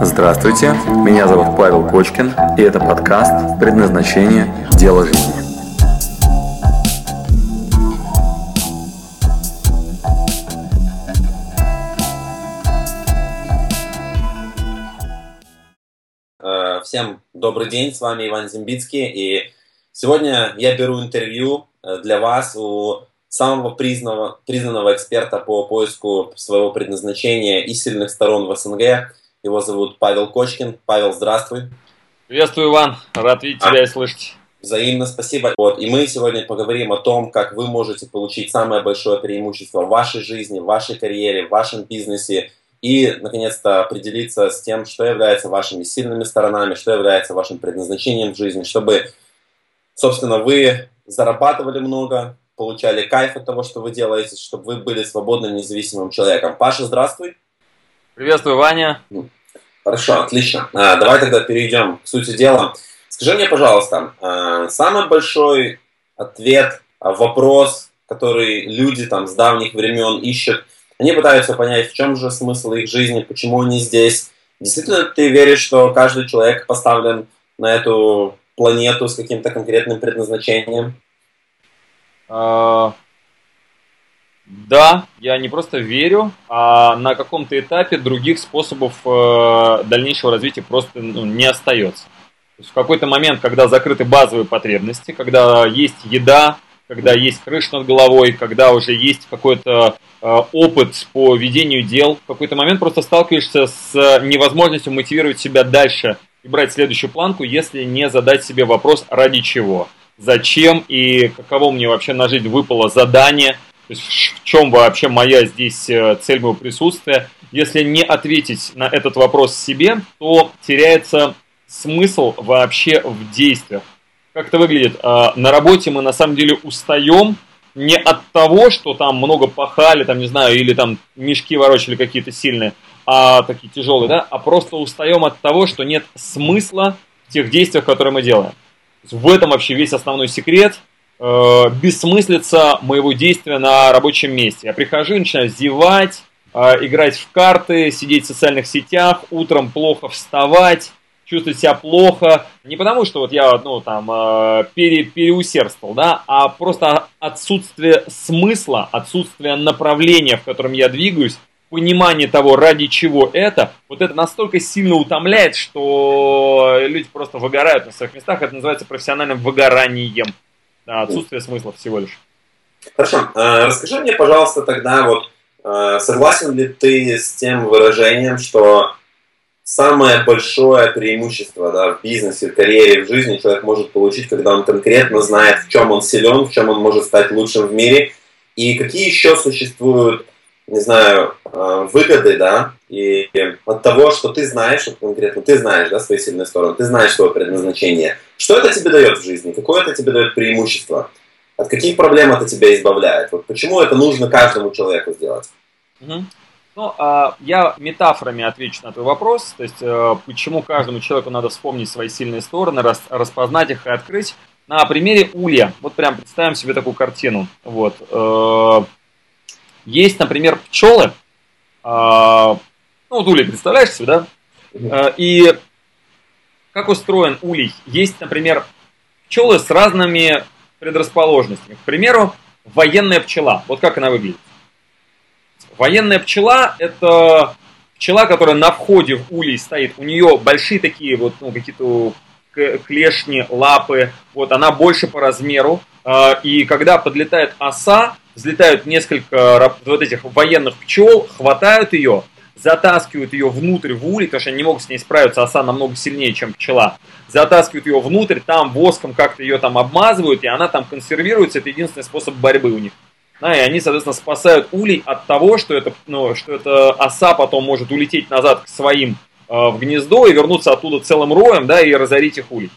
Здравствуйте, меня зовут Павел Кочкин, и это подкаст «Предназначение. Дело жизни». Э, Всем добрый день, с вами Иван Зимбицкий, и сегодня я беру интервью э, для вас у самого признанного, признанного эксперта по поиску своего предназначения и сильных сторон в СНГ. Его зовут Павел Кочкин. Павел, здравствуй. Приветствую, Иван. Рад видеть тебя и слышать. Взаимно спасибо. Вот, и мы сегодня поговорим о том, как вы можете получить самое большое преимущество в вашей жизни, в вашей карьере, в вашем бизнесе и, наконец-то, определиться с тем, что является вашими сильными сторонами, что является вашим предназначением в жизни, чтобы, собственно, вы зарабатывали много, получали кайф от того, что вы делаете, чтобы вы были свободным, независимым человеком. Паша, здравствуй. Приветствую, Ваня. Хорошо, отлично. А, давай тогда перейдем к сути дела. Скажи мне, пожалуйста, а, самый большой ответ, а, вопрос, который люди там с давних времен ищут, они пытаются понять, в чем же смысл их жизни, почему они здесь. Действительно ты веришь, что каждый человек поставлен на эту планету с каким-то конкретным предназначением? А, да, я не просто верю, а на каком-то этапе других способов э, дальнейшего развития просто ну, не остается. То есть в какой-то момент, когда закрыты базовые потребности, когда есть еда, когда есть крыша над головой, когда уже есть какой-то э, опыт по ведению дел, в какой-то момент просто сталкиваешься с невозможностью мотивировать себя дальше и брать следующую планку, если не задать себе вопрос ради чего, зачем и каково мне вообще на жизнь выпало задание, то есть в чем вообще моя здесь э, цель моего присутствия. Если не ответить на этот вопрос себе, то теряется смысл вообще в действиях. Как это выглядит? А, на работе мы на самом деле устаем не от того, что там много пахали, там, не знаю, или там мешки ворочали какие-то сильные, а такие тяжелые, да, а просто устаем от того, что нет смысла в тех действиях, которые мы делаем. В этом вообще весь основной секрет, э, бессмыслица моего действия на рабочем месте. Я прихожу начинаю зевать, э, играть в карты, сидеть в социальных сетях, утром плохо вставать, чувствовать себя плохо. Не потому, что вот я, ну, там, э, пере, переусердствовал, да, а просто отсутствие смысла, отсутствие направления, в котором я двигаюсь, понимание того, ради чего это, вот это настолько сильно утомляет, что люди просто выгорают на своих местах. Это называется профессиональным выгоранием. Отсутствие смысла всего лишь. Хорошо. А, расскажи мне, пожалуйста, тогда вот, а, согласен ли ты с тем выражением, что самое большое преимущество да, в бизнесе, в карьере, в жизни человек может получить, когда он конкретно знает, в чем он силен, в чем он может стать лучшим в мире, и какие еще существуют, не знаю, а, выгоды, да, и от того, что ты знаешь, конкретно ты знаешь, да, свои сильные стороны, ты знаешь свое предназначение. Что это тебе дает в жизни? Какое это тебе дает преимущество? От каких проблем это тебя избавляет? Вот почему это нужно каждому человеку сделать? Угу. Ну, а, я метафорами отвечу на твой вопрос, то есть э, почему каждому человеку надо вспомнить свои сильные стороны, распознать их и открыть. На примере улья, вот прям представим себе такую картину. Вот. Есть, например, пчелы. А, ну, вот улей, представляешь себе, да? Э, и как устроен улей? Есть, например, пчелы с разными предрасположенностями. К примеру, военная пчела. Вот как она выглядит. Военная пчела – это пчела, которая на входе в улей стоит. У нее большие такие вот ну, какие-то клешни, лапы. Вот она больше по размеру. А, и когда подлетает оса, взлетают несколько вот этих военных пчел, хватают ее, затаскивают ее внутрь в улей, потому что они не могут с ней справиться, оса намного сильнее, чем пчела. Затаскивают ее внутрь, там воском как-то ее там обмазывают, и она там консервируется. Это единственный способ борьбы у них. Да, и они, соответственно, спасают улей от того, что это, ну, что эта оса потом может улететь назад к своим э, в гнездо и вернуться оттуда целым роем, да, и разорить их улей.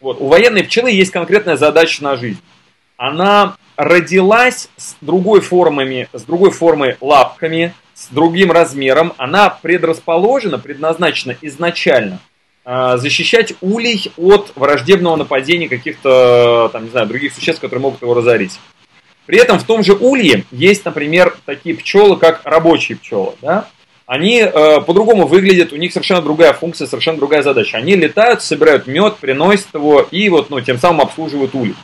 Вот. У военной пчелы есть конкретная задача на жизнь. Она родилась с другой формами, с другой формой лапками, с другим размером. Она предрасположена, предназначена изначально э, защищать улей от враждебного нападения каких-то, там, не знаю, других существ, которые могут его разорить. При этом в том же улье есть, например, такие пчелы, как рабочие пчелы. Да? они э, по-другому выглядят, у них совершенно другая функция, совершенно другая задача. Они летают, собирают мед, приносят его и вот, ну, тем самым обслуживают улей.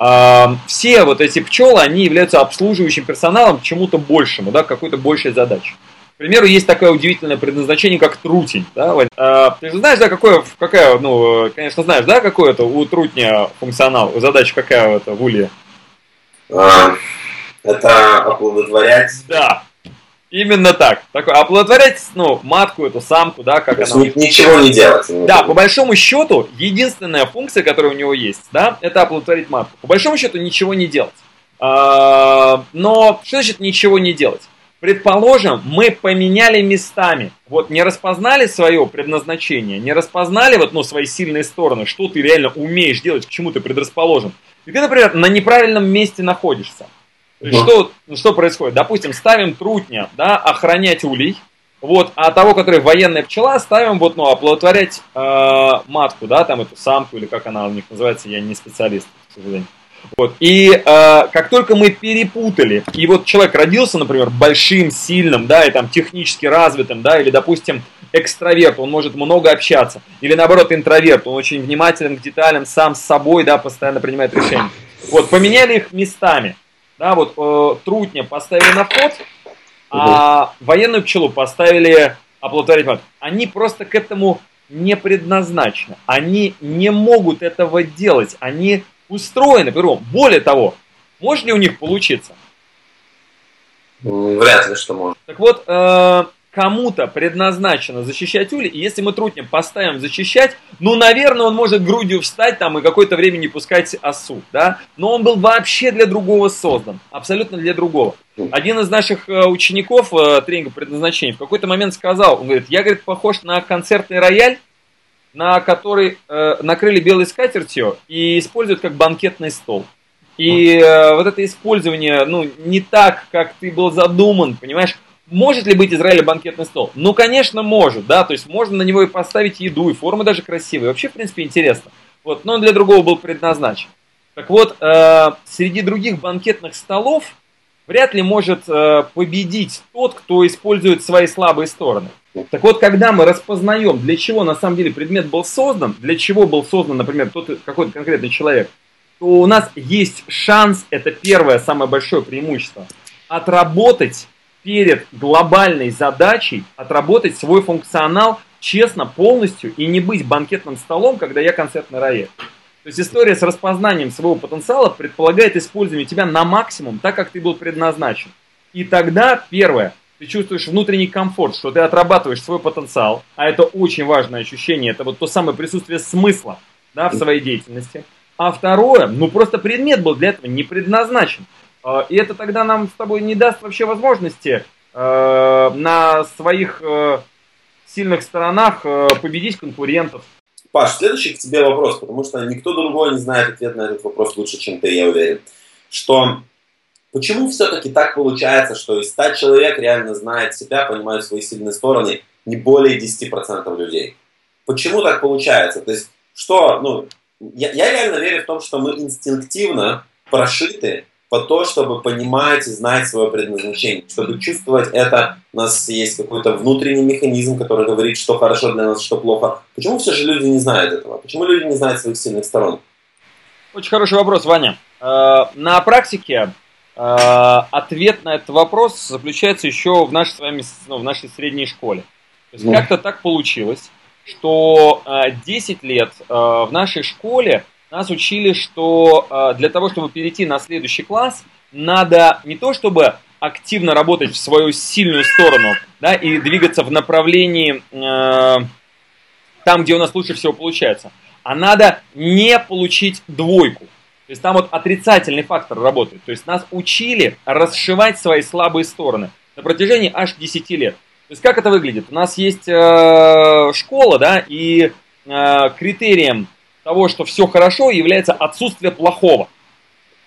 Э, все вот эти пчелы, они являются обслуживающим персоналом к чему-то большему, да, какой-то большей задаче. К примеру, есть такое удивительное предназначение, как трутень. Да? Э, ты же знаешь, да, какое, какая, ну, конечно, знаешь, да, какой это у трутня функционал, задача какая это в улье? А, это оплодотворять. Да, Именно так. Такой, оплодотворять, ну, матку, эту самку, да, как она. Ничего не делать. Да, по большому счету, единственная функция, которая у него есть, да, это оплодотворить матку. По большому счету, ничего не делать. А, но что значит ничего не делать? Предположим, мы поменяли местами, вот не распознали свое предназначение, не распознали вот, ну, свои сильные стороны, что ты реально умеешь делать, к чему ты предрасположен. И ты, например, на неправильном месте находишься. Есть, что, что происходит? Допустим, ставим трутня, да, охранять улей, вот, а того, который военная пчела, ставим вот, ну, оплодотворять э, матку, да, там эту самку, или как она у них называется, я не специалист, к сожалению. Вот, и э, как только мы перепутали, и вот человек родился, например, большим, сильным, да, и там технически развитым, да, или, допустим, экстраверт, он может много общаться, или наоборот интроверт, он очень внимателен к деталям, сам с собой, да, постоянно принимает решения. Вот, поменяли их местами да, вот э, трутня поставили на вход, а военную пчелу поставили оплодотворить мат. Они просто к этому не предназначены. Они не могут этого делать. Они устроены по Более того, может ли у них получиться? Вряд ли, что может. Так вот, э, кому-то предназначено защищать улей, и если мы трутня поставим защищать, ну, наверное, он может грудью встать там и какое-то время не пускать осу, да, но он был вообще для другого создан, абсолютно для другого. Один из наших э, учеников э, тренинга предназначения в какой-то момент сказал, он говорит, я, говорит, похож на концертный рояль, на который э, накрыли белой скатертью и используют как банкетный стол. И э, вот это использование, ну, не так, как ты был задуман, понимаешь, может ли быть Израиля банкетный стол? Ну, конечно, может, да, то есть можно на него и поставить еду, и формы даже красивые. Вообще, в принципе, интересно. Вот, но он для другого был предназначен. Так вот, э, среди других банкетных столов вряд ли может э, победить тот, кто использует свои слабые стороны. Так вот, когда мы распознаем, для чего на самом деле предмет был создан, для чего был создан, например, тот какой-то конкретный человек, то у нас есть шанс, это первое, самое большое преимущество, отработать перед глобальной задачей отработать свой функционал честно, полностью и не быть банкетным столом, когда я концертный рояль. То есть история с распознанием своего потенциала предполагает использование тебя на максимум, так как ты был предназначен. И тогда, первое, ты чувствуешь внутренний комфорт, что ты отрабатываешь свой потенциал, а это очень важное ощущение, это вот то самое присутствие смысла да, в своей деятельности. А второе, ну просто предмет был для этого не предназначен. А, и это тогда нам с тобой не даст вообще возможности э, на своих э, сильных сторонах э, победить конкурентов. Паш, следующий к тебе вопрос, потому что никто другой не знает ответ на этот вопрос лучше, чем ты, я уверен. Что почему все-таки так получается, что из 100 человек реально знает себя, понимает свои сильные стороны не более 10% людей? Почему так получается? То есть, что, ну, я, я реально верю в том, что мы инстинктивно прошиты по то, чтобы понимать и знать свое предназначение. Чтобы чувствовать это, у нас есть какой-то внутренний механизм, который говорит, что хорошо для нас, что плохо. Почему все же люди не знают этого? Почему люди не знают своих сильных сторон? Очень хороший вопрос, Ваня. Э, на практике э, ответ на этот вопрос заключается еще в нашей с вами ну, в нашей средней школе. То есть ну. как-то так получилось, что 10 э, лет в нашей школе нас учили, что э, для того, чтобы перейти на следующий класс, надо не то, чтобы активно работать в свою сильную сторону, да, и двигаться в направлении э, там, где у нас лучше всего получается, а надо не получить двойку. То есть там вот отрицательный фактор работает. То есть нас учили расшивать свои слабые стороны на протяжении аж 10 лет. То есть как это выглядит? У нас есть э, школа, да, и э, критерием того, что все хорошо, является отсутствие плохого.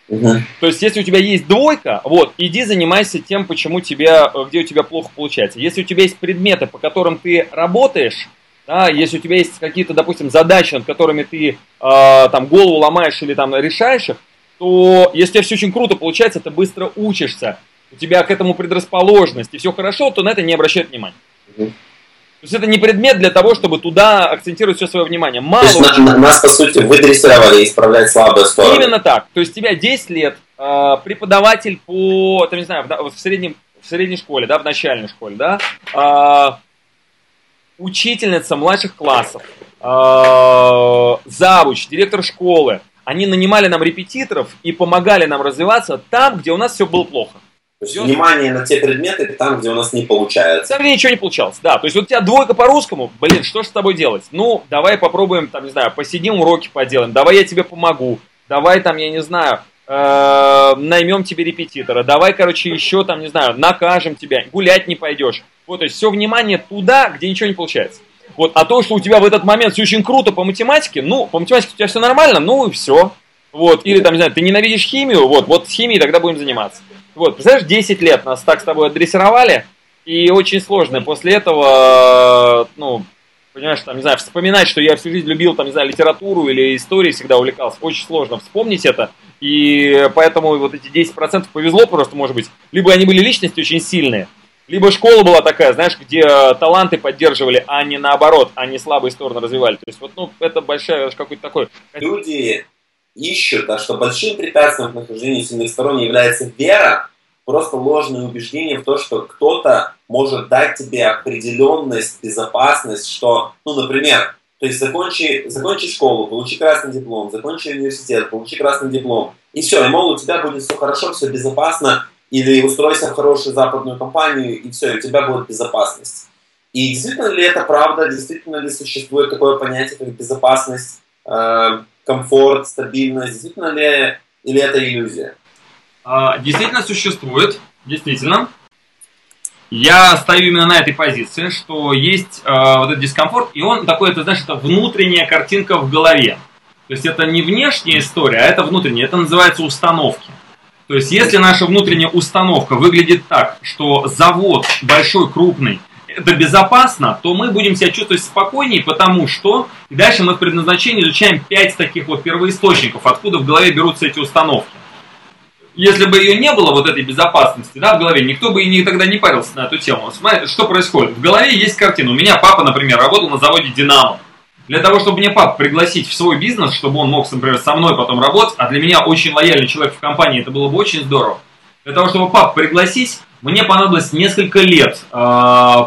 Угу. То есть, если у тебя есть двойка, вот, иди занимайся тем, почему тебя, где у тебя плохо получается. Если у тебя есть предметы, по которым ты работаешь, да, если у тебя есть какие-то, допустим, задачи, над которыми ты э, там голову ломаешь или там решаешь их, то если у тебя все очень круто получается, ты быстро учишься, у тебя к этому предрасположенность, и все хорошо, то на это не обращают внимания. Угу. То есть это не предмет для того, чтобы туда акцентировать все свое внимание. Мало То есть на, нас, по сути, выдрессировали исправлять слабые стороны. Именно так. То есть тебя 10 лет, э, преподаватель по, там, не знаю, в, в, среднем, в средней школе, да, в начальной школе, да, э, учительница младших классов, э, завуч, директор школы, они нанимали нам репетиторов и помогали нам развиваться там, где у нас все было плохо. То есть внимание на те предметы там, где у нас не получается. Там, где ничего не получалось, да. То есть вот у тебя двойка по русскому, блин, что ж с тобой делать? Ну, давай попробуем, там, не знаю, посидим, уроки поделаем, давай я тебе помогу, давай там, я не знаю, э, наймем тебе репетитора, давай, короче, еще там, не знаю, накажем тебя, гулять не пойдешь. Вот, то есть все внимание туда, где ничего не получается. Вот, а то, что у тебя в этот момент все очень круто по математике, ну, по математике у тебя все нормально, ну и все. Вот, или там, не знаю, ты ненавидишь химию, вот, вот с химией тогда будем заниматься. Вот, представляешь, 10 лет нас так с тобой адресировали, и очень сложно. После этого, ну, понимаешь, там, не знаю, вспоминать, что я всю жизнь любил, там, не знаю, литературу или историей всегда увлекался, очень сложно вспомнить это, и поэтому вот эти 10% повезло просто, может быть, либо они были личности очень сильные, либо школа была такая, знаешь, где э, таланты поддерживали, а не наоборот, а не слабые стороны развивали. То есть вот, ну, это большая, какой-то такой... Люди ищут, а что большим препятствием к нахождению сильных сторон является вера, просто ложное убеждение в то, что кто-то может дать тебе определенность, безопасность, что, ну, например, то есть закончи, закончи школу, получи красный диплом, закончи университет, получи красный диплом, и все, и мол, у тебя будет все хорошо, все безопасно, или устройся в хорошую западную компанию, и все, и у тебя будет безопасность. И действительно ли это правда, действительно ли существует такое понятие, как безопасность, э, комфорт, стабильность, действительно ли, или это иллюзия? А, действительно существует, действительно. Я стою именно на этой позиции, что есть э, вот этот дискомфорт, и он такой, это знаешь, это внутренняя картинка в голове. То есть это не внешняя история, а это внутренняя. Это называется установки. То есть, если наша внутренняя установка выглядит так, что завод большой, крупный, это безопасно, то мы будем себя чувствовать спокойнее, потому что и дальше мы в предназначении изучаем пять таких вот первоисточников, откуда в голове берутся эти установки. Если бы ее не было, вот этой безопасности, да, в голове, никто бы и никогда не парился на эту тему. Смотрите, что происходит? В голове есть картина. У меня папа, например, работал на заводе «Динамо». Для того, чтобы мне пап пригласить в свой бизнес, чтобы он мог, например, со мной потом работать, а для меня очень лояльный человек в компании, это было бы очень здорово. Для того, чтобы пап пригласить, мне понадобилось несколько лет э,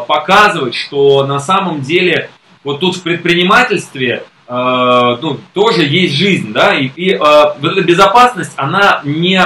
показывать, что на самом деле вот тут в предпринимательстве э, ну, тоже есть жизнь, да, и, и э, вот эта безопасность, она не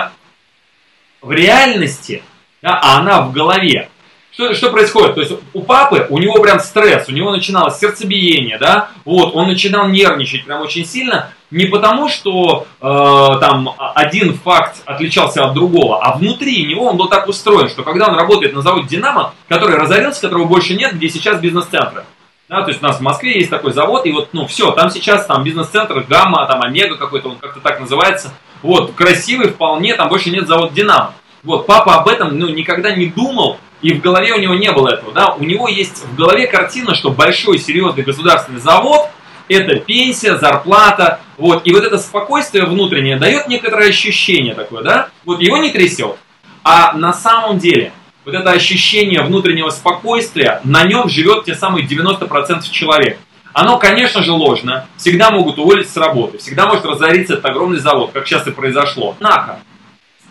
в реальности, да, а она в голове. Что, что происходит? То есть у папы, у него прям стресс, у него начиналось сердцебиение, да, вот, он начинал нервничать прям очень сильно, не потому что э, там один факт отличался от другого, а внутри него он был так устроен, что когда он работает на заводе «Динамо», который разорился, которого больше нет, где сейчас бизнес-центры, да, то есть у нас в Москве есть такой завод, и вот, ну, все, там сейчас там бизнес-центр, гамма, там омега какой-то, он как-то так называется, вот, красивый вполне, там больше нет завода «Динамо». Вот, папа об этом, ну, никогда не думал, и в голове у него не было этого, да, у него есть в голове картина, что большой серьезный государственный завод – это пенсия, зарплата, вот, и вот это спокойствие внутреннее дает некоторое ощущение такое, да, вот его не трясет, а на самом деле вот это ощущение внутреннего спокойствия, на нем живет те самые 90% человек. Оно, конечно же, ложно. Всегда могут уволить с работы. Всегда может разориться этот огромный завод, как сейчас и произошло. Однако,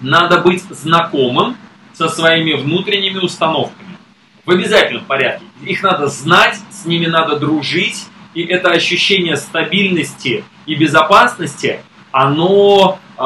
надо быть знакомым со своими внутренними установками. В обязательном порядке. Их надо знать, с ними надо дружить, и это ощущение стабильности и безопасности, оно э,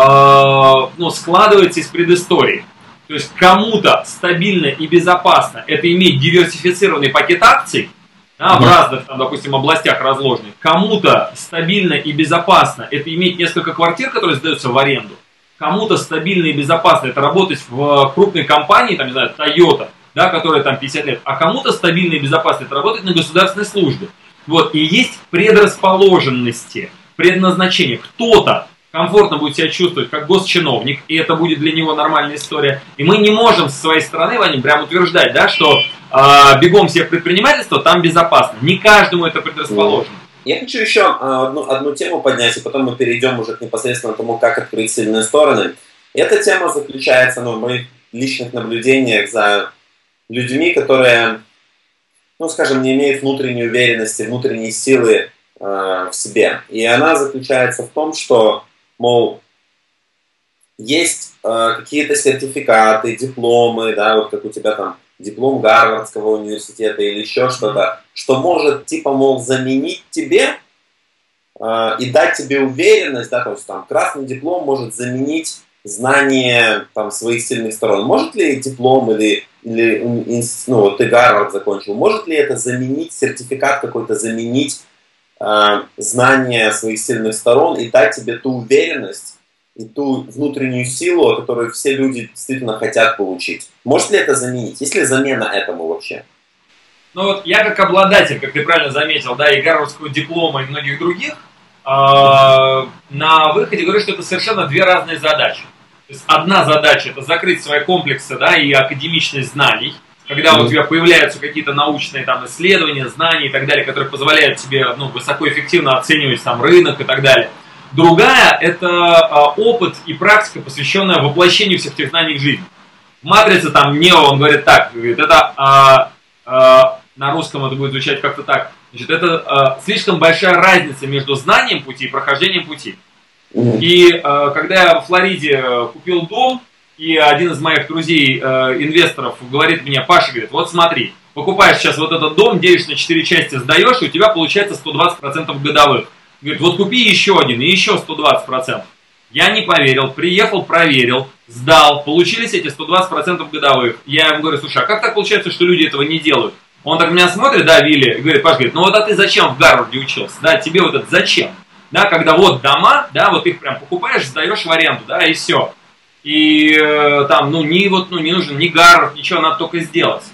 ну, складывается из предыстории. То есть кому-то стабильно и безопасно это иметь диверсифицированный пакет акций, да, в разных, там, допустим, областях разложенных. Кому-то стабильно и безопасно это иметь несколько квартир, которые сдаются в аренду кому-то стабильно и безопасно это работать в крупной компании, там, не знаю, Toyota, да, которая там 50 лет, а кому-то стабильно и безопасно это работать на государственной службе. Вот, и есть предрасположенности, предназначение. Кто-то комфортно будет себя чувствовать как госчиновник, и это будет для него нормальная история. И мы не можем со своей стороны, Вадим, прям утверждать, да, что э, бегом всех предпринимательства там безопасно. Не каждому это предрасположено. Я хочу еще а, одну, одну тему поднять, и потом мы перейдем уже к непосредственно тому, как открыть сильные стороны. Эта тема заключается, ну, мы личных наблюдениях за людьми, которые, ну, скажем, не имеют внутренней уверенности, внутренней силы э, в себе. И она заключается в том, что, мол, есть э, какие-то сертификаты, дипломы, да, вот как у тебя там диплом Гарвардского университета или еще что-то, что может, типа, мол, заменить тебе э, и дать тебе уверенность, да, то есть там красный диплом может заменить знание там своих сильных сторон. Может ли диплом или, или ну, вот ты Гарвард закончил, может ли это заменить, сертификат какой-то заменить э, знание своих сильных сторон и дать тебе ту уверенность, и ту внутреннюю силу, которую все люди действительно хотят получить. Может ли это заменить? Есть ли замена этому вообще? Ну вот я как обладатель, как ты правильно заметил, да, и гарвардского диплома и многих других, э, на выходе говорю, что это совершенно две разные задачи. Есть одна задача это закрыть свои комплексы, да, и академичность знаний, когда у тебя появляются какие-то научные там исследования, знания и так далее, которые позволяют тебе ну, высокоэффективно оценивать там рынок и так далее. Другая – это а, опыт и практика, посвященная воплощению всех тех знаний в жизнь. В «Матрице» там Нео, он говорит так, говорит, это а, а, на русском это будет звучать как-то так. Значит, это а, слишком большая разница между знанием пути и прохождением пути. И а, когда я в Флориде э, купил дом, и один из моих друзей, э, инвесторов, говорит мне, Паша, говорит, вот смотри, покупаешь сейчас вот этот дом, делишь на 4 части, сдаешь, и у тебя получается 120% годовых. Говорит, вот купи еще один и еще 120%. Я не поверил, приехал, проверил, сдал, получились эти 120% годовых. Я ему говорю, слушай, а как так получается, что люди этого не делают? Он так меня смотрит, да, Вилли, и говорит, Паш, говорит, ну вот а ты зачем в Гарварде учился? Да, тебе вот это зачем? Да, когда вот дома, да, вот их прям покупаешь, сдаешь в аренду, да, и все. И э, там, ну, не, вот, ну, не нужен ни Гарвард, ничего, надо только сделать.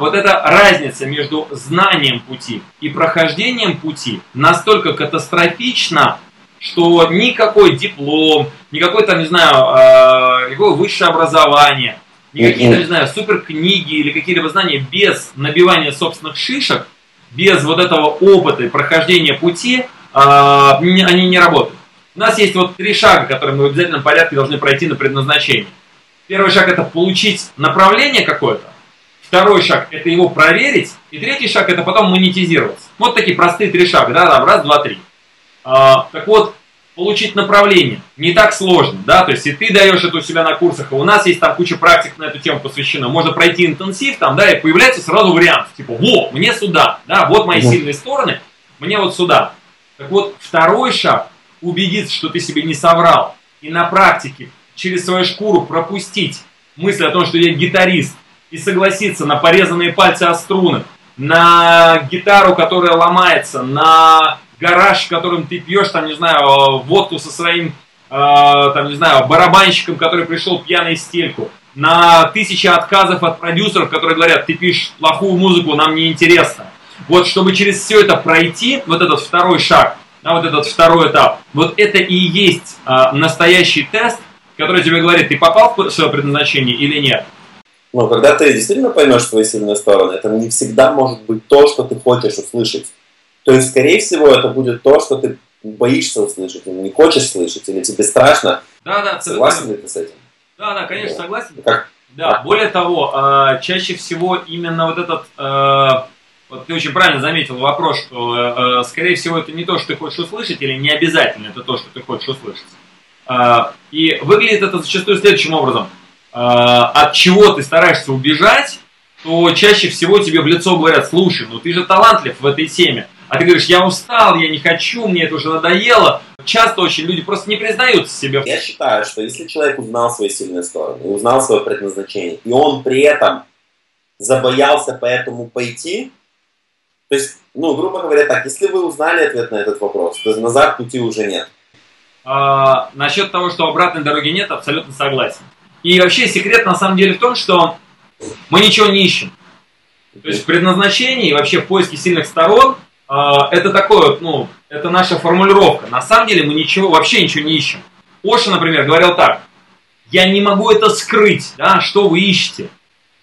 Вот эта разница между знанием пути и прохождением пути настолько катастрофична, что никакой диплом, никакой там, не знаю, э, никакое высшее образование, никакие, там, не знаю, супер книги или какие-либо знания без набивания собственных шишек, без вот этого опыта и прохождения пути, они не работают. У нас есть вот три шага, которые мы в обязательном порядке должны пройти на предназначение. Первый шаг это получить направление какое-то, Второй шаг – это его проверить. И третий шаг – это потом монетизироваться. Вот такие простые три шага. Да, да, раз, два, три. А, так вот, получить направление не так сложно, да, то есть и ты даешь это у себя на курсах, и у нас есть там куча практик на эту тему посвящена, можно пройти интенсив там, да, и появляется сразу вариант, типа, во, мне сюда, да, вот мои сильные стороны, мне вот сюда. Так вот, второй шаг – убедиться, что ты себе не соврал, и на практике через свою шкуру пропустить мысль о том, что я гитарист, и согласиться на порезанные пальцы о струны, на гитару, которая ломается, на гараж, в котором ты пьешь, там, не знаю, водку со своим, э, там, не знаю, барабанщиком, который пришел пьяный стельку, на тысячи отказов от продюсеров, которые говорят, ты пишешь плохую музыку, нам не интересно. Вот, чтобы через все это пройти, вот этот второй шаг, да, вот этот второй этап, вот это и есть э, настоящий тест, который тебе говорит, ты попал в свое предназначение или нет. Но когда ты действительно поймешь свои сильные стороны, это не всегда может быть то, что ты хочешь услышать. То есть, скорее всего, это будет то, что ты боишься услышать, или не хочешь слышать, или тебе страшно. Да, да, Согласен ли ты с этим? Да, да, конечно, да. согласен. Как? Да, более того, а, чаще всего именно вот этот, а, вот ты очень правильно заметил вопрос, что, а, скорее всего, это не то, что ты хочешь услышать, или не обязательно это то, что ты хочешь услышать. И выглядит это зачастую следующим образом. А, от чего ты стараешься убежать, то чаще всего тебе в лицо говорят, слушай, ну ты же талантлив в этой теме. А ты говоришь, я устал, я не хочу, мне это уже надоело. Часто очень люди просто не признаются себе. Я считаю, что если человек узнал свои сильные стороны, узнал свое предназначение, и он при этом забоялся поэтому пойти, то есть, ну, грубо говоря, так, если вы узнали ответ на этот вопрос, то назад пути уже нет. А, насчет того, что обратной дороги нет, абсолютно согласен. И вообще секрет на самом деле в том, что мы ничего не ищем. То есть в предназначении и вообще в поиске сильных сторон э, это такое, ну, это наша формулировка. На самом деле мы ничего, вообще ничего не ищем. Оша, например, говорил так. Я не могу это скрыть, да, что вы ищете.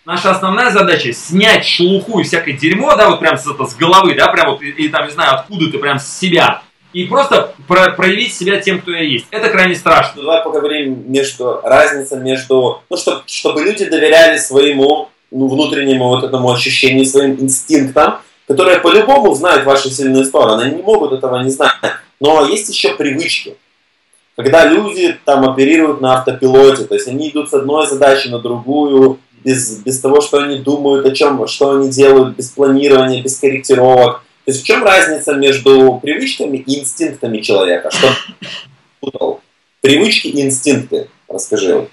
Наша основная задача снять шелуху и всякое дерьмо, да, вот прям с, это, с головы, да, прям вот, и, там, не знаю, откуда ты, прям с себя, и просто про проявить себя тем, кто я есть. Это крайне страшно. Ну, давай поговорим между разница между, ну, чтобы, чтобы люди доверяли своему ну, внутреннему вот этому ощущению, своим инстинктам, которые по-любому знают ваши сильные стороны, они не могут этого не знать. Но есть еще привычки. Когда люди там оперируют на автопилоте, то есть они идут с одной задачи на другую, без, без того, что они думают, о чем, что они делают, без планирования, без корректировок. То есть в чем разница между привычками и инстинктами человека? Что путал? Привычки и инстинкты. Расскажи.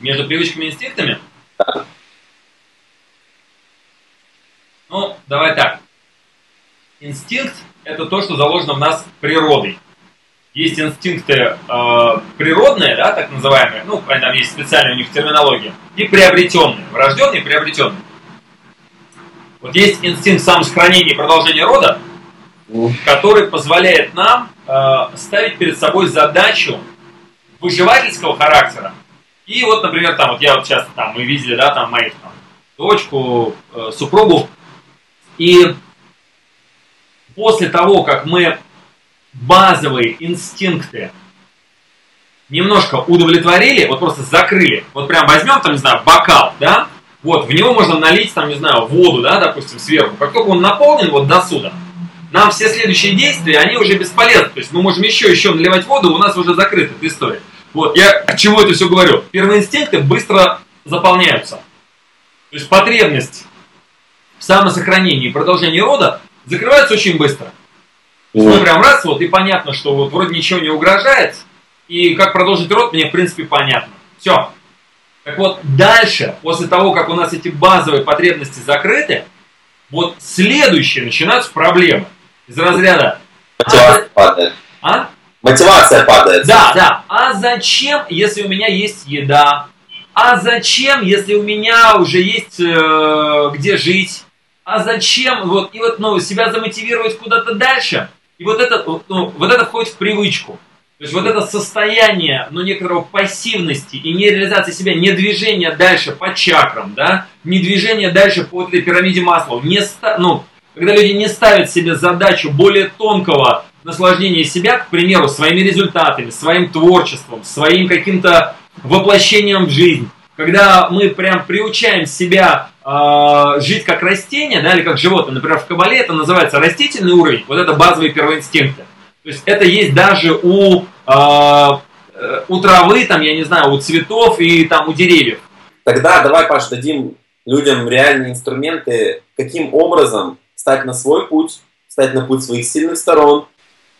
Между привычками и инстинктами? Да. Ну, давай так. Инстинкт – это то, что заложено в нас природой. Есть инстинкты э, природные, да, так называемые, ну, там есть специальная у них терминология, и приобретенные, врожденные и приобретенные. Вот есть инстинкт самосохранения и продолжения рода, который позволяет нам э, ставить перед собой задачу выживательского характера. И вот, например, там, вот я вот сейчас, там, мы видели, да, там, моих там, дочку, э, супругу, и после того, как мы базовые инстинкты немножко удовлетворили, вот просто закрыли, вот прям возьмем там, не знаю, бокал, да, вот, в него можно налить, там, не знаю, воду, да, допустим, сверху. Как только он наполнен вот до сюда, нам все следующие действия, они уже бесполезны. То есть мы можем еще, еще наливать воду, у нас уже закрыта эта история. Вот, я к чему это все говорю? Первые инстинкты быстро заполняются. То есть потребность в самосохранении и продолжении рода закрывается очень быстро. Ну, прям раз, вот, и понятно, что вот вроде ничего не угрожает, и как продолжить род, мне в принципе понятно. Все. Так вот, дальше, после того, как у нас эти базовые потребности закрыты, вот следующие начинаются проблемы. Из разряда... Мотивация а, падает. А? Мотивация падает. Да, да. А зачем, если у меня есть еда? А зачем, если у меня уже есть э, где жить? А зачем? Вот, и вот ну, себя замотивировать куда-то дальше – и вот это, ну, вот это входит в привычку. То есть вот это состояние, ну, некоторого пассивности и нереализации себя, не движение дальше по чакрам, да, не движение дальше по этой пирамиде масла, не ста, ну, когда люди не ставят себе задачу более тонкого наслаждения себя, к примеру, своими результатами, своим творчеством, своим каким-то воплощением в жизнь, когда мы прям приучаем себя э, жить как растение, да, или как животное, например, в кабале это называется растительный уровень, вот это базовые первоинстинкты. То есть это есть даже у, э, у травы, там, я не знаю, у цветов и там у деревьев. Тогда давай, Паш, дадим людям реальные инструменты, каким образом стать на свой путь, стать на путь своих сильных сторон.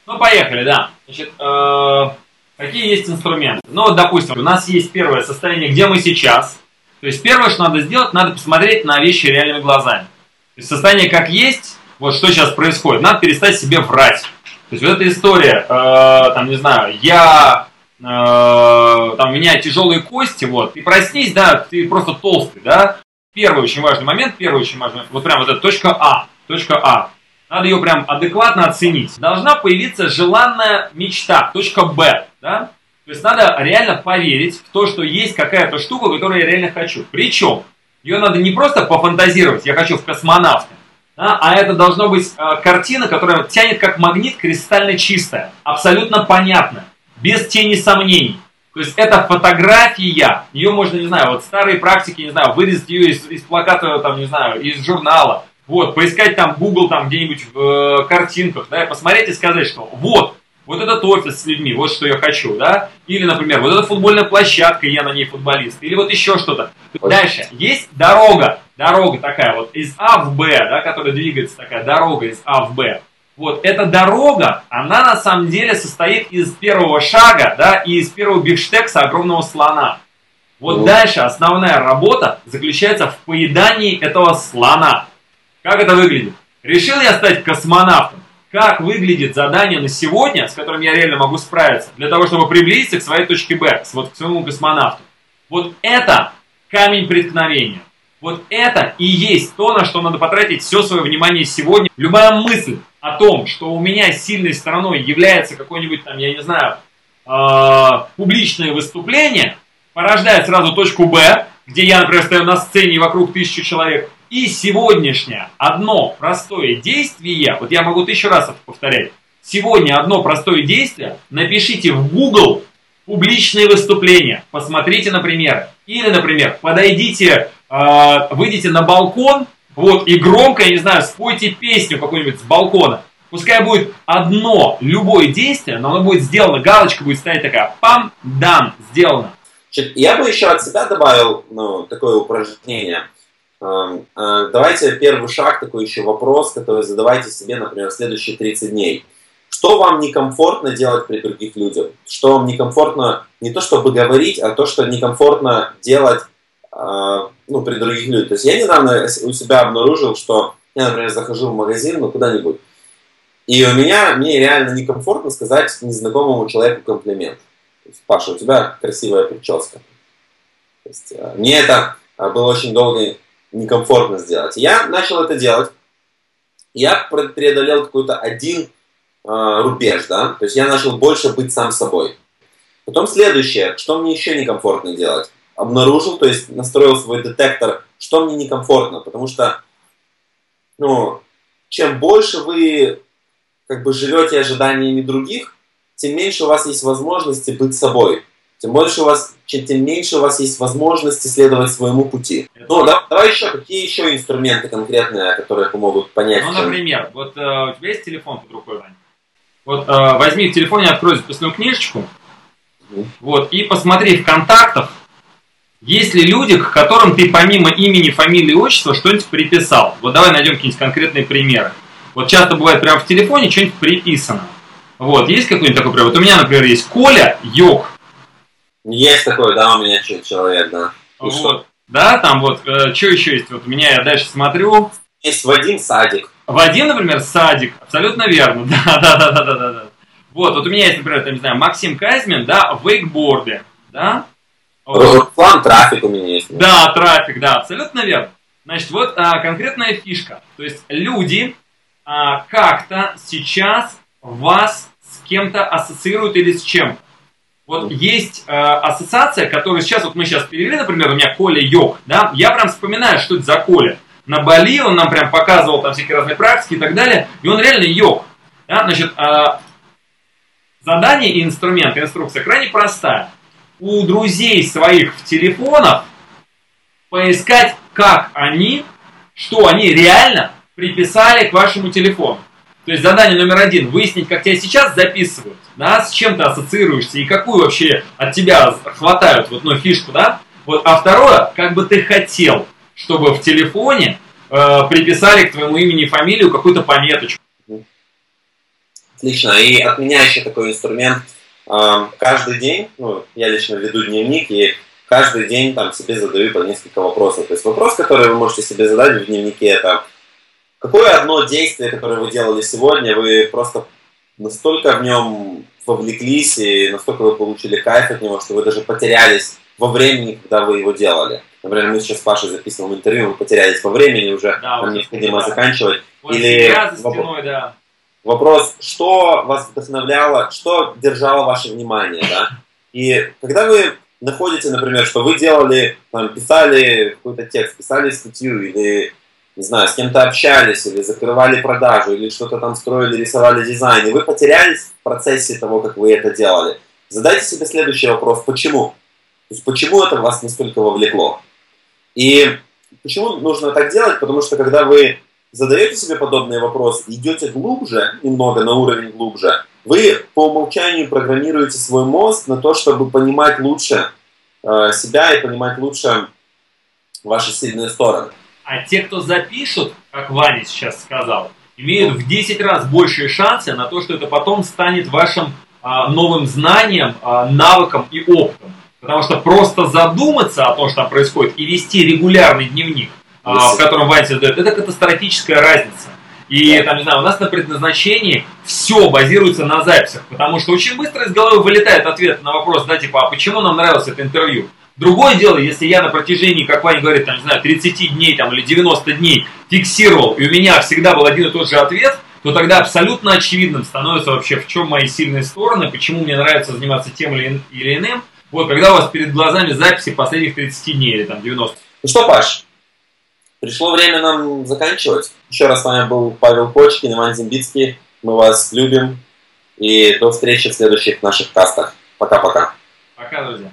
Ну, поехали, да. Значит, э, Какие есть инструменты? Ну, вот, допустим, у нас есть первое состояние, где мы сейчас. То есть первое, что надо сделать, надо посмотреть на вещи реальными глазами. То есть состояние как есть, вот что сейчас происходит, надо перестать себе врать. То есть вот эта история, э, там, не знаю, я, э, там, у меня тяжелые кости, вот, и проснись, да, ты просто толстый, да. Первый очень важный момент, первый очень важный вот прям вот эта точка А, точка А. Надо ее прям адекватно оценить. Должна появиться желанная мечта, точка Б. Да? То есть надо реально поверить в то, что есть какая-то штука, которую я реально хочу. Причем ее надо не просто пофантазировать, я хочу в космонавта, да, а это должна быть э, картина, которая тянет как магнит, кристально чистая, абсолютно понятная, без тени сомнений. То есть это фотография, ее можно, не знаю, вот старые практики, не знаю, вырезать ее из, из плаката, там, не знаю, из журнала, вот, поискать там Google там где-нибудь в э, картинках, да, и посмотреть и сказать, что вот, вот этот офис с людьми, вот что я хочу, да? Или, например, вот эта футбольная площадка, я на ней футболист. Или вот еще что-то. Дальше. Есть дорога, дорога такая вот из А в Б, да, которая двигается такая дорога из А в Б. Вот эта дорога, она на самом деле состоит из первого шага, да, и из первого бифштекса огромного слона. Вот О. дальше основная работа заключается в поедании этого слона. Как это выглядит? Решил я стать космонавтом как выглядит задание на сегодня, с которым я реально могу справиться, для того, чтобы приблизиться к своей точке Б, вот к своему космонавту. Вот это камень преткновения. Вот это и есть то, на что надо потратить все свое внимание сегодня. Любая мысль о том, что у меня сильной стороной является какое-нибудь там, я не знаю, э, публичное выступление, порождает сразу точку Б, где я, например, стою на сцене вокруг тысячи человек, и сегодняшнее одно простое действие, вот я могу тысячу раз это повторять, сегодня одно простое действие, напишите в Google публичные выступления, посмотрите на примеры. Или, например, подойдите, э, выйдите на балкон, вот, и громко, я не знаю, спойте песню какую-нибудь с балкона. Пускай будет одно, любое действие, но оно будет сделано, галочка будет стоять такая, пам, дан, сделано. Я бы еще от себя добавил ну, такое упражнение. Эм, э, давайте первый шаг, такой еще вопрос, который задавайте себе, например, в следующие 30 дней. Что вам некомфортно делать при других людях? Что вам некомфортно не то чтобы говорить, а то, что некомфортно делать э, ну, при других людях. То есть я недавно у себя обнаружил, что я, например, захожу в магазин, ну куда-нибудь, и у меня, мне реально некомфортно сказать незнакомому человеку комплимент. Паша, у тебя красивая прическа. То есть, э, мне это было очень долго некомфортно сделать. Я начал это делать. Я преодолел какой-то один э, рубеж, да, то есть я начал больше быть сам собой. Потом следующее, что мне еще некомфортно делать? Обнаружил, то есть настроил свой детектор, что мне некомфортно, потому что, ну, чем больше вы как бы живете ожиданиями других, тем меньше у вас есть возможности быть собой. Тем больше у вас, тем меньше у вас есть возможности следовать своему пути. Ну, да, давай еще, какие еще инструменты конкретные, которые помогут понять? Ну, например, вот э, у тебя есть телефон под рукой, Вань? Вот э, возьми в телефоне, открой записную книжечку, mm. вот, и посмотри в контактах, есть ли люди, к которым ты помимо имени, фамилии, отчества что-нибудь приписал. Вот давай найдем какие-нибудь конкретные примеры. Вот часто бывает прямо в телефоне что-нибудь приписано. Вот, есть какой-нибудь такой пример? Вот у меня, например, есть Коля Йог. Есть такой, да, у меня человек, да. И вот. что? Да, там вот, э, что еще есть? Вот у меня, я дальше смотрю. Есть Вадим Садик. Вадим, например, Садик, абсолютно верно, да, да, да, да, да, да. Вот, вот у меня есть, например, там, не знаю, Максим Казьмин, да, в вейкборде, да. Руслан Трафик у меня есть. Да, трафик, да, абсолютно верно. Значит, вот а, конкретная фишка. То есть люди а, как-то сейчас вас с кем-то ассоциируют или с чем. Вот есть э, ассоциация, которую сейчас, вот мы сейчас перевели, например, у меня Коля Йог, да, я прям вспоминаю, что это за Коля. На Бали он нам прям показывал там всякие разные практики и так далее, и он реально йог. Да? Значит, э, задание и инструмент, инструкция крайне простая. У друзей своих в телефонах поискать, как они, что они реально приписали к вашему телефону. То есть задание номер один – выяснить, как тебя сейчас записывают, да, с чем ты ассоциируешься и какую вообще от тебя хватают вот, ну, фишку, да. Вот, а второе, как бы ты хотел, чтобы в телефоне э, приписали к твоему имени и фамилию какую-то пометочку. Отлично. И от меня еще такой инструмент. Э, каждый день, ну, я лично веду дневник, и каждый день там себе задаю по несколько вопросов. То есть вопрос, который вы можете себе задать в дневнике, это Какое одно действие, которое вы делали сегодня, вы просто настолько в нем вовлеклись и настолько вы получили кайф от него, что вы даже потерялись во времени, когда вы его делали. Например, мы сейчас с Пашей записываем интервью, мы потерялись во времени уже, да, нам необходимо да. заканчивать. Вот Или стеной, да. вопрос, что вас вдохновляло, что держало ваше внимание, да? И когда вы находите, например, что вы делали, там, писали какой-то текст, писали статью или не знаю, с кем-то общались, или закрывали продажу, или что-то там строили, рисовали дизайн, и вы потерялись в процессе того, как вы это делали, задайте себе следующий вопрос, почему? То есть, почему это вас настолько вовлекло? И почему нужно так делать? Потому что когда вы задаете себе подобные вопросы, идете глубже, немного на уровень глубже, вы по умолчанию программируете свой мозг на то, чтобы понимать лучше э, себя и понимать лучше ваши сильные стороны. А те, кто запишут, как Ваня сейчас сказал, имеют в 10 раз большие шансы на то, что это потом станет вашим а, новым знанием, а, навыком и опытом. Потому что просто задуматься о том, что там происходит, и вести регулярный дневник, а, в котором Ваня задает, это катастрофическая разница. И там, не знаю, у нас на предназначении все базируется на записях, потому что очень быстро из головы вылетает ответ на вопрос, да, типа, а почему нам нравилось это интервью? Другое дело, если я на протяжении, как Ваня говорит, там, не знаю, 30 дней там, или 90 дней фиксировал, и у меня всегда был один и тот же ответ, то тогда абсолютно очевидным становится вообще, в чем мои сильные стороны, почему мне нравится заниматься тем или, или иным. Вот, когда у вас перед глазами записи последних 30 дней или там 90. Ну что, Паш, пришло время нам заканчивать. Еще раз с вами был Павел Кочкин, Иван Зимбицкий. Мы вас любим, И до встречи в следующих наших кастах. Пока-пока. Пока, друзья.